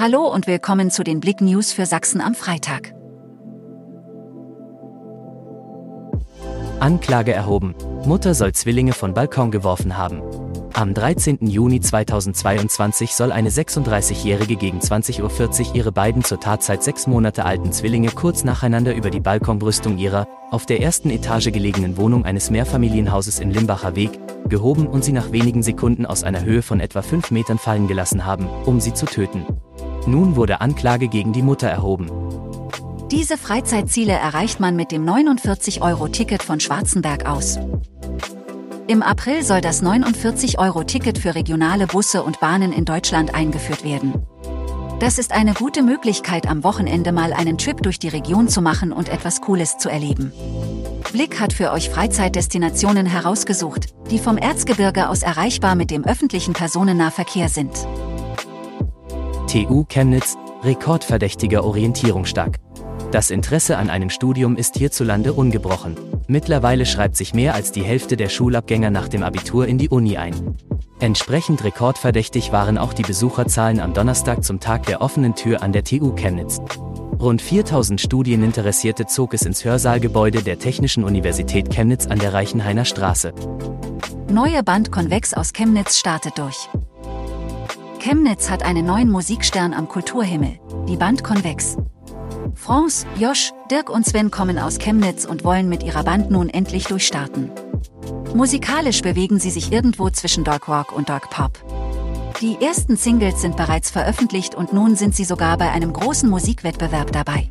Hallo und willkommen zu den Blick News für Sachsen am Freitag. Anklage erhoben. Mutter soll Zwillinge von Balkon geworfen haben. Am 13. Juni 2022 soll eine 36-Jährige gegen 20.40 Uhr ihre beiden zur Tatzeit sechs Monate alten Zwillinge kurz nacheinander über die Balkonbrüstung ihrer, auf der ersten Etage gelegenen Wohnung eines Mehrfamilienhauses in Limbacher Weg, gehoben und sie nach wenigen Sekunden aus einer Höhe von etwa 5 Metern fallen gelassen haben, um sie zu töten. Nun wurde Anklage gegen die Mutter erhoben. Diese Freizeitziele erreicht man mit dem 49-Euro-Ticket von Schwarzenberg aus. Im April soll das 49-Euro-Ticket für regionale Busse und Bahnen in Deutschland eingeführt werden. Das ist eine gute Möglichkeit, am Wochenende mal einen Trip durch die Region zu machen und etwas Cooles zu erleben. Blick hat für euch Freizeitdestinationen herausgesucht, die vom Erzgebirge aus erreichbar mit dem öffentlichen Personennahverkehr sind. TU Chemnitz, rekordverdächtiger Orientierungstag. Das Interesse an einem Studium ist hierzulande ungebrochen. Mittlerweile schreibt sich mehr als die Hälfte der Schulabgänger nach dem Abitur in die Uni ein. Entsprechend rekordverdächtig waren auch die Besucherzahlen am Donnerstag zum Tag der offenen Tür an der TU Chemnitz. Rund 4000 Studieninteressierte zog es ins Hörsaalgebäude der Technischen Universität Chemnitz an der Reichenhainer Straße. Neue Band Convex aus Chemnitz startet durch. Chemnitz hat einen neuen Musikstern am Kulturhimmel, die Band Convex. France, Josh, Dirk und Sven kommen aus Chemnitz und wollen mit ihrer Band nun endlich durchstarten. Musikalisch bewegen sie sich irgendwo zwischen Dark Rock und Dark Pop. Die ersten Singles sind bereits veröffentlicht und nun sind sie sogar bei einem großen Musikwettbewerb dabei.